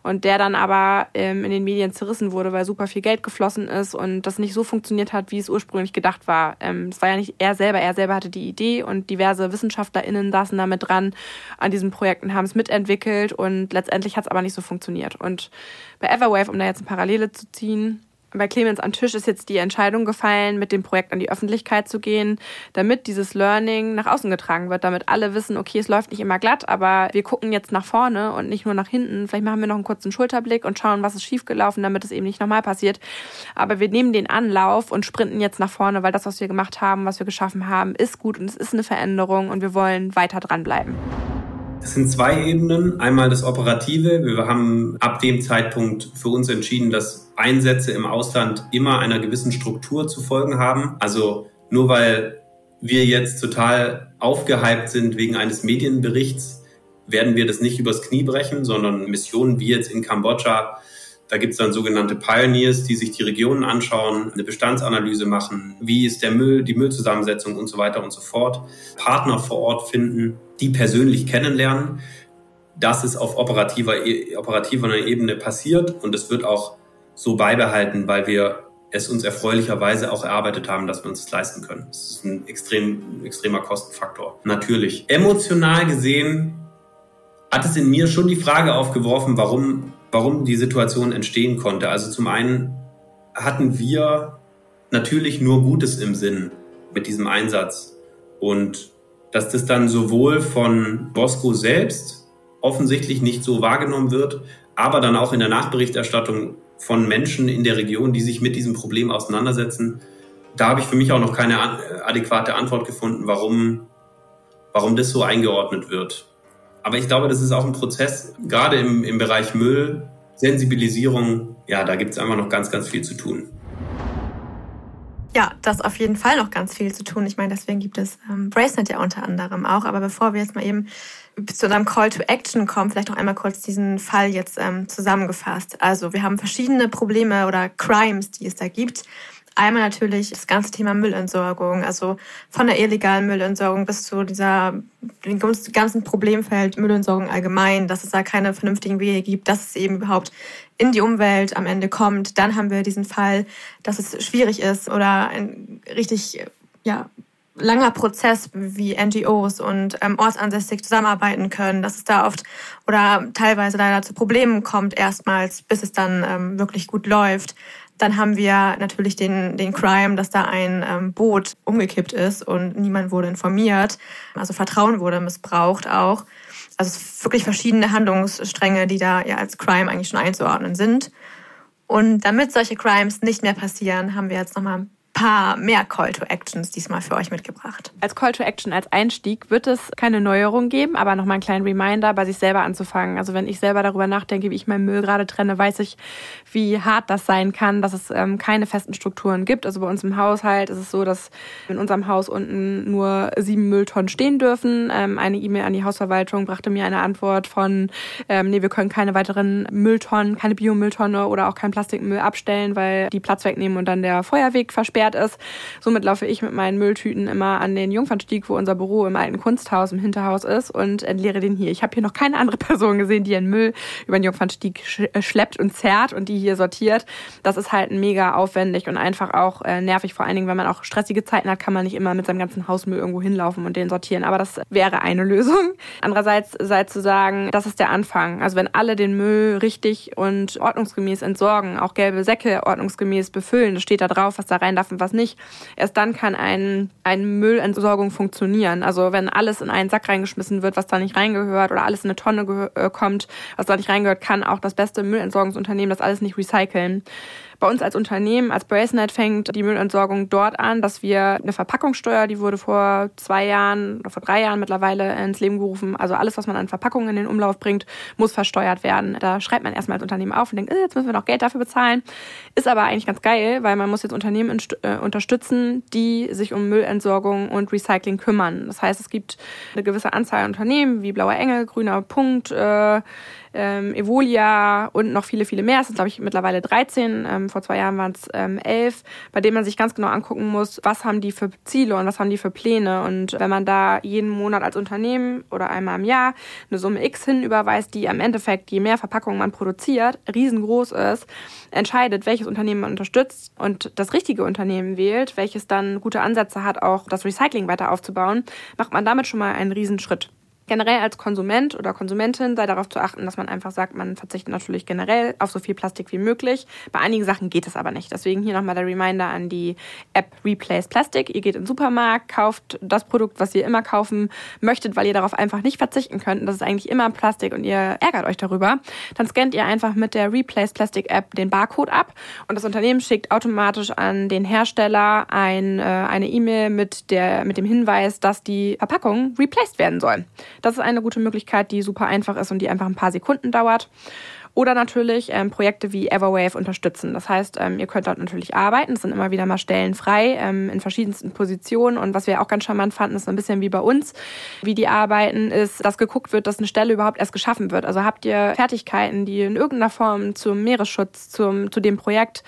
und der dann aber ähm, in den Medien zerrissen wurde, weil super viel Geld geflossen ist und das nicht so funktioniert hat, wie es ursprünglich gedacht war. Ähm, es war ja nicht er selber, er selber hatte die Idee und diverse WissenschaftlerInnen saßen damit dran an diesem Projekt und haben es mitentwickelt und letztendlich hat es aber nicht so funktioniert. Und bei Everwave, um da jetzt eine Parallele zu ziehen, bei Clemens am Tisch ist jetzt die Entscheidung gefallen, mit dem Projekt an die Öffentlichkeit zu gehen, damit dieses Learning nach außen getragen wird, damit alle wissen, okay, es läuft nicht immer glatt, aber wir gucken jetzt nach vorne und nicht nur nach hinten. Vielleicht machen wir noch einen kurzen Schulterblick und schauen, was ist schiefgelaufen, damit es eben nicht nochmal passiert. Aber wir nehmen den Anlauf und sprinten jetzt nach vorne, weil das, was wir gemacht haben, was wir geschaffen haben, ist gut und es ist eine Veränderung und wir wollen weiter dranbleiben. Es sind zwei Ebenen. Einmal das Operative. Wir haben ab dem Zeitpunkt für uns entschieden, dass Einsätze im Ausland immer einer gewissen Struktur zu folgen haben. Also nur weil wir jetzt total aufgehypt sind wegen eines Medienberichts, werden wir das nicht übers Knie brechen, sondern Missionen wie jetzt in Kambodscha da gibt es dann sogenannte Pioneers, die sich die Regionen anschauen, eine Bestandsanalyse machen, wie ist der Müll, die Müllzusammensetzung und so weiter und so fort. Partner vor Ort finden, die persönlich kennenlernen. Das ist auf operativer, e, operativer Ebene passiert und es wird auch so beibehalten, weil wir es uns erfreulicherweise auch erarbeitet haben, dass wir uns das leisten können. Das ist ein extrem, extremer Kostenfaktor. Natürlich. Emotional gesehen hat es in mir schon die Frage aufgeworfen, warum warum die Situation entstehen konnte. Also zum einen hatten wir natürlich nur Gutes im Sinn mit diesem Einsatz und dass das dann sowohl von Bosco selbst offensichtlich nicht so wahrgenommen wird, aber dann auch in der Nachberichterstattung von Menschen in der Region, die sich mit diesem Problem auseinandersetzen. Da habe ich für mich auch noch keine adäquate Antwort gefunden, warum, warum das so eingeordnet wird. Aber ich glaube, das ist auch ein Prozess, gerade im, im Bereich Müll, Sensibilisierung, ja, da gibt es einfach noch ganz, ganz viel zu tun. Ja, das auf jeden Fall noch ganz viel zu tun. Ich meine, deswegen gibt es ähm, Bracenet ja unter anderem auch. Aber bevor wir jetzt mal eben zu unserem Call to Action kommen, vielleicht noch einmal kurz diesen Fall jetzt ähm, zusammengefasst. Also wir haben verschiedene Probleme oder Crimes, die es da gibt. Einmal natürlich das ganze Thema Müllentsorgung, also von der illegalen Müllentsorgung bis zu dieser dem ganzen Problemfeld Müllentsorgung allgemein, dass es da keine vernünftigen Wege gibt, dass es eben überhaupt in die Umwelt am Ende kommt. Dann haben wir diesen Fall, dass es schwierig ist oder ein richtig ja langer Prozess, wie NGOs und ähm, ortsansässig zusammenarbeiten können, dass es da oft oder teilweise leider zu Problemen kommt erstmals, bis es dann ähm, wirklich gut läuft. Dann haben wir natürlich den, den Crime, dass da ein ähm, Boot umgekippt ist und niemand wurde informiert. Also Vertrauen wurde missbraucht auch. Also wirklich verschiedene Handlungsstränge, die da ja als Crime eigentlich schon einzuordnen sind. Und damit solche Crimes nicht mehr passieren, haben wir jetzt nochmal paar mehr Call to Actions diesmal für euch mitgebracht. Als Call to Action, als Einstieg wird es keine Neuerung geben, aber nochmal einen kleinen Reminder, bei sich selber anzufangen. Also wenn ich selber darüber nachdenke, wie ich meinen Müll gerade trenne, weiß ich, wie hart das sein kann, dass es ähm, keine festen Strukturen gibt. Also bei uns im Haushalt ist es so, dass in unserem Haus unten nur sieben Mülltonnen stehen dürfen. Ähm, eine E-Mail an die Hausverwaltung brachte mir eine Antwort von, ähm, nee, wir können keine weiteren Mülltonnen, keine Biomülltonne oder auch keinen Plastikmüll abstellen, weil die Platz wegnehmen und dann der Feuerweg versperrt geklärt ist. Somit laufe ich mit meinen Mülltüten immer an den Jungfernstieg, wo unser Büro im alten Kunsthaus im Hinterhaus ist und entleere den hier. Ich habe hier noch keine andere Person gesehen, die ihren Müll über den Jungfernstieg äh, schleppt und zerrt und die hier sortiert. Das ist halt mega aufwendig und einfach auch äh, nervig. Vor allen Dingen, wenn man auch stressige Zeiten hat, kann man nicht immer mit seinem ganzen Hausmüll irgendwo hinlaufen und den sortieren. Aber das wäre eine Lösung. Andererseits sei zu sagen, das ist der Anfang. Also wenn alle den Müll richtig und ordnungsgemäß entsorgen, auch gelbe Säcke ordnungsgemäß befüllen, das steht da drauf, was da rein darf und was nicht, erst dann kann ein, eine Müllentsorgung funktionieren. Also wenn alles in einen Sack reingeschmissen wird, was da nicht reingehört oder alles in eine Tonne äh, kommt, was da nicht reingehört, kann auch das beste Müllentsorgungsunternehmen das alles nicht recyceln. Bei uns als Unternehmen, als Bracenet, fängt die Müllentsorgung dort an, dass wir eine Verpackungssteuer, die wurde vor zwei Jahren oder vor drei Jahren mittlerweile ins Leben gerufen. Also alles, was man an Verpackungen in den Umlauf bringt, muss versteuert werden. Da schreibt man erstmal als Unternehmen auf und denkt, äh, jetzt müssen wir noch Geld dafür bezahlen. Ist aber eigentlich ganz geil, weil man muss jetzt Unternehmen äh, unterstützen, die sich um Müllentsorgung und Recycling kümmern. Das heißt, es gibt eine gewisse Anzahl an Unternehmen wie Blauer Engel, Grüner Punkt, äh, ähm, Evolia und noch viele, viele mehr. Es sind, glaube ich, mittlerweile 13. Ähm, vor zwei Jahren waren es ähm, 11, bei denen man sich ganz genau angucken muss, was haben die für Ziele und was haben die für Pläne. Und wenn man da jeden Monat als Unternehmen oder einmal im Jahr eine Summe X hinüberweist, die am Endeffekt, je mehr Verpackungen man produziert, riesengroß ist, entscheidet, welches Unternehmen man unterstützt und das richtige Unternehmen wählt, welches dann gute Ansätze hat, auch das Recycling weiter aufzubauen, macht man damit schon mal einen Riesenschritt. Generell als Konsument oder Konsumentin sei darauf zu achten, dass man einfach sagt, man verzichtet natürlich generell auf so viel Plastik wie möglich. Bei einigen Sachen geht es aber nicht. Deswegen hier nochmal der Reminder an die App Replace Plastic. Ihr geht in den Supermarkt, kauft das Produkt, was ihr immer kaufen möchtet, weil ihr darauf einfach nicht verzichten könnt. Das ist eigentlich immer Plastik und ihr ärgert euch darüber. Dann scannt ihr einfach mit der Replace Plastic App den Barcode ab und das Unternehmen schickt automatisch an den Hersteller ein, äh, eine E-Mail mit, mit dem Hinweis, dass die Verpackung replaced werden soll. Das ist eine gute Möglichkeit, die super einfach ist und die einfach ein paar Sekunden dauert. Oder natürlich ähm, Projekte wie Everwave unterstützen. Das heißt, ähm, ihr könnt dort natürlich arbeiten. Es sind immer wieder mal Stellen frei ähm, in verschiedensten Positionen. Und was wir auch ganz charmant fanden, ist so ein bisschen wie bei uns, wie die arbeiten, ist, dass geguckt wird, dass eine Stelle überhaupt erst geschaffen wird. Also habt ihr Fertigkeiten, die in irgendeiner Form zum Meeresschutz, zum, zu dem Projekt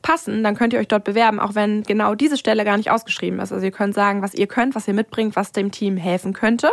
passen, dann könnt ihr euch dort bewerben, auch wenn genau diese Stelle gar nicht ausgeschrieben ist. Also ihr könnt sagen, was ihr könnt, was ihr mitbringt, was dem Team helfen könnte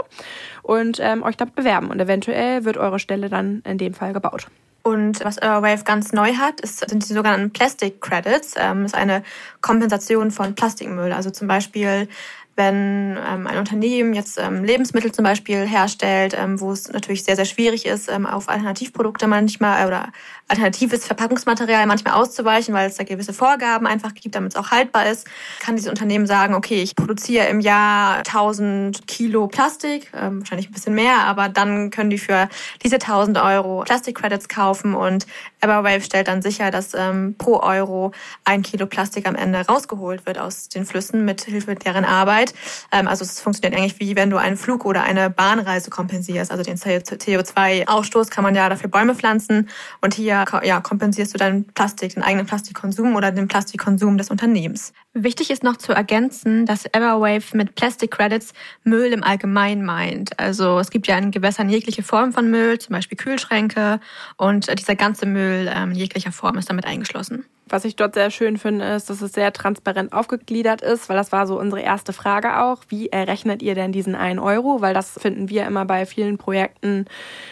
und ähm, euch dort bewerben. Und eventuell wird eure Stelle dann in dem Fall gebaut. Und was Airwave ganz neu hat, ist, sind die sogenannten Plastic Credits. Ähm, ist eine Kompensation von Plastikmüll. Also zum Beispiel wenn ähm, ein Unternehmen jetzt ähm, Lebensmittel zum Beispiel herstellt, ähm, wo es natürlich sehr, sehr schwierig ist, ähm, auf Alternativprodukte manchmal äh, oder alternatives Verpackungsmaterial manchmal auszuweichen, weil es da gewisse Vorgaben einfach gibt, damit es auch haltbar ist, kann dieses Unternehmen sagen, okay, ich produziere im Jahr 1000 Kilo Plastik, ähm, wahrscheinlich ein bisschen mehr, aber dann können die für diese 1000 Euro Plastik-Credits kaufen und Everwave stellt dann sicher, dass ähm, pro Euro ein Kilo Plastik am Ende rausgeholt wird aus den Flüssen mit Hilfe deren Arbeit. Ähm, also es funktioniert eigentlich wie wenn du einen Flug oder eine Bahnreise kompensierst. Also den CO2-Ausstoß kann man ja dafür Bäume pflanzen und hier ja, kompensierst du deinen Plastik, den eigenen Plastikkonsum oder den Plastikkonsum des Unternehmens. Wichtig ist noch zu ergänzen, dass Everwave mit Plastic Credits Müll im Allgemeinen meint. Also es gibt ja in Gewässern jegliche Form von Müll, zum Beispiel Kühlschränke und dieser ganze Müll ähm, jeglicher Form ist damit eingeschlossen. Was ich dort sehr schön finde, ist, dass es sehr transparent aufgegliedert ist, weil das war so unsere erste Frage auch. Wie errechnet ihr denn diesen einen Euro? Weil das finden wir immer bei vielen Projekten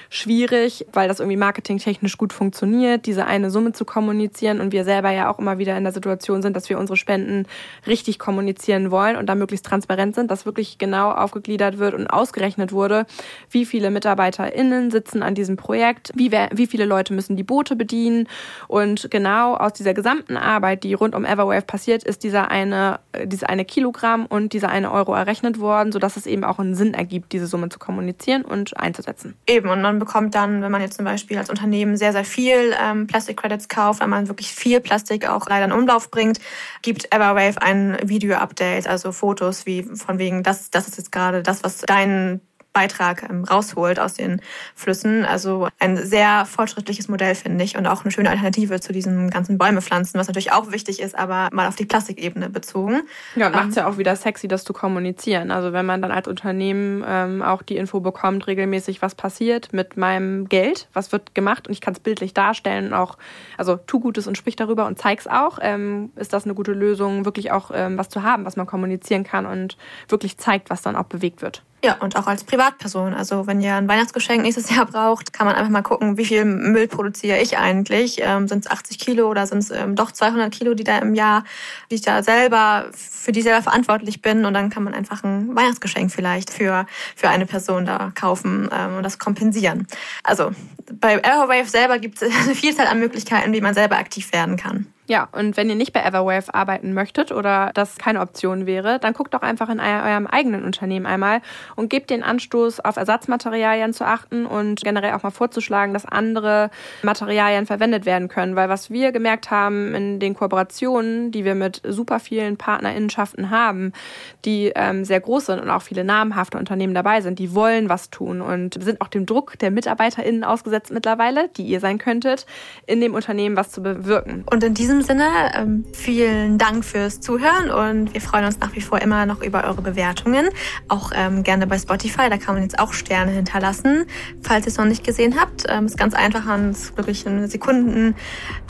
schwierig, weil das irgendwie marketingtechnisch gut funktioniert, diese eine Summe zu kommunizieren und wir selber ja auch immer wieder in der Situation sind, dass wir unsere Spenden richtig kommunizieren wollen und da möglichst transparent sind, dass wirklich genau aufgegliedert wird und ausgerechnet wurde, wie viele MitarbeiterInnen sitzen an diesem Projekt, wie, wie viele Leute müssen die Boote bedienen und genau aus dieser gesamten Arbeit, die rund um Everwave passiert, ist dieser eine, diese eine Kilogramm und dieser eine Euro errechnet worden, sodass es eben auch einen Sinn ergibt, diese Summe zu kommunizieren und einzusetzen. Eben, und man bekommt dann, wenn man jetzt zum Beispiel als Unternehmen sehr, sehr viel ähm, Plastic Credits kauft, weil man wirklich viel Plastik auch leider in Umlauf bringt, gibt Everwave ein Video-Update, also Fotos wie von wegen, das, das ist jetzt gerade das, was dein Beitrag ähm, rausholt aus den Flüssen. Also ein sehr fortschrittliches Modell, finde ich, und auch eine schöne Alternative zu diesen ganzen Bäume pflanzen, was natürlich auch wichtig ist, aber mal auf die Plastikebene bezogen. Ja, macht es ja auch wieder sexy, das zu kommunizieren. Also wenn man dann als Unternehmen ähm, auch die Info bekommt, regelmäßig, was passiert mit meinem Geld, was wird gemacht und ich kann es bildlich darstellen und auch, also tu Gutes und sprich darüber und zeig's auch, ähm, ist das eine gute Lösung, wirklich auch ähm, was zu haben, was man kommunizieren kann und wirklich zeigt, was dann auch bewegt wird. Ja, und auch als Privatperson. Also wenn ihr ein Weihnachtsgeschenk nächstes Jahr braucht, kann man einfach mal gucken, wie viel Müll produziere ich eigentlich. Ähm, sind es 80 Kilo oder sind es ähm, doch 200 Kilo, die da im Jahr, die ich da selber, für die selber verantwortlich bin. Und dann kann man einfach ein Weihnachtsgeschenk vielleicht für, für eine Person da kaufen ähm, und das kompensieren. Also bei Airwave selber gibt es eine Vielzahl an Möglichkeiten, wie man selber aktiv werden kann. Ja, und wenn ihr nicht bei Everwave arbeiten möchtet oder das keine Option wäre, dann guckt doch einfach in eurem eigenen Unternehmen einmal und gebt den Anstoß, auf Ersatzmaterialien zu achten und generell auch mal vorzuschlagen, dass andere Materialien verwendet werden können. Weil was wir gemerkt haben in den Kooperationen, die wir mit super vielen Partnerinnenschaften haben, die ähm, sehr groß sind und auch viele namhafte Unternehmen dabei sind, die wollen was tun und sind auch dem Druck der MitarbeiterInnen ausgesetzt mittlerweile, die ihr sein könntet, in dem Unternehmen was zu bewirken. Und in diesem diesem Sinne, ähm, vielen Dank fürs Zuhören und wir freuen uns nach wie vor immer noch über eure Bewertungen. Auch ähm, gerne bei Spotify, da kann man jetzt auch Sterne hinterlassen. Falls ihr es noch nicht gesehen habt, ähm, ist ganz einfach und ist wirklich ein Sekunden,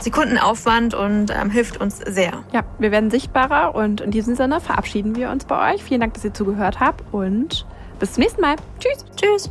Sekundenaufwand und ähm, hilft uns sehr. Ja, wir werden sichtbarer und in diesem Sinne verabschieden wir uns bei euch. Vielen Dank, dass ihr zugehört habt und bis zum nächsten Mal. Tschüss. Tschüss.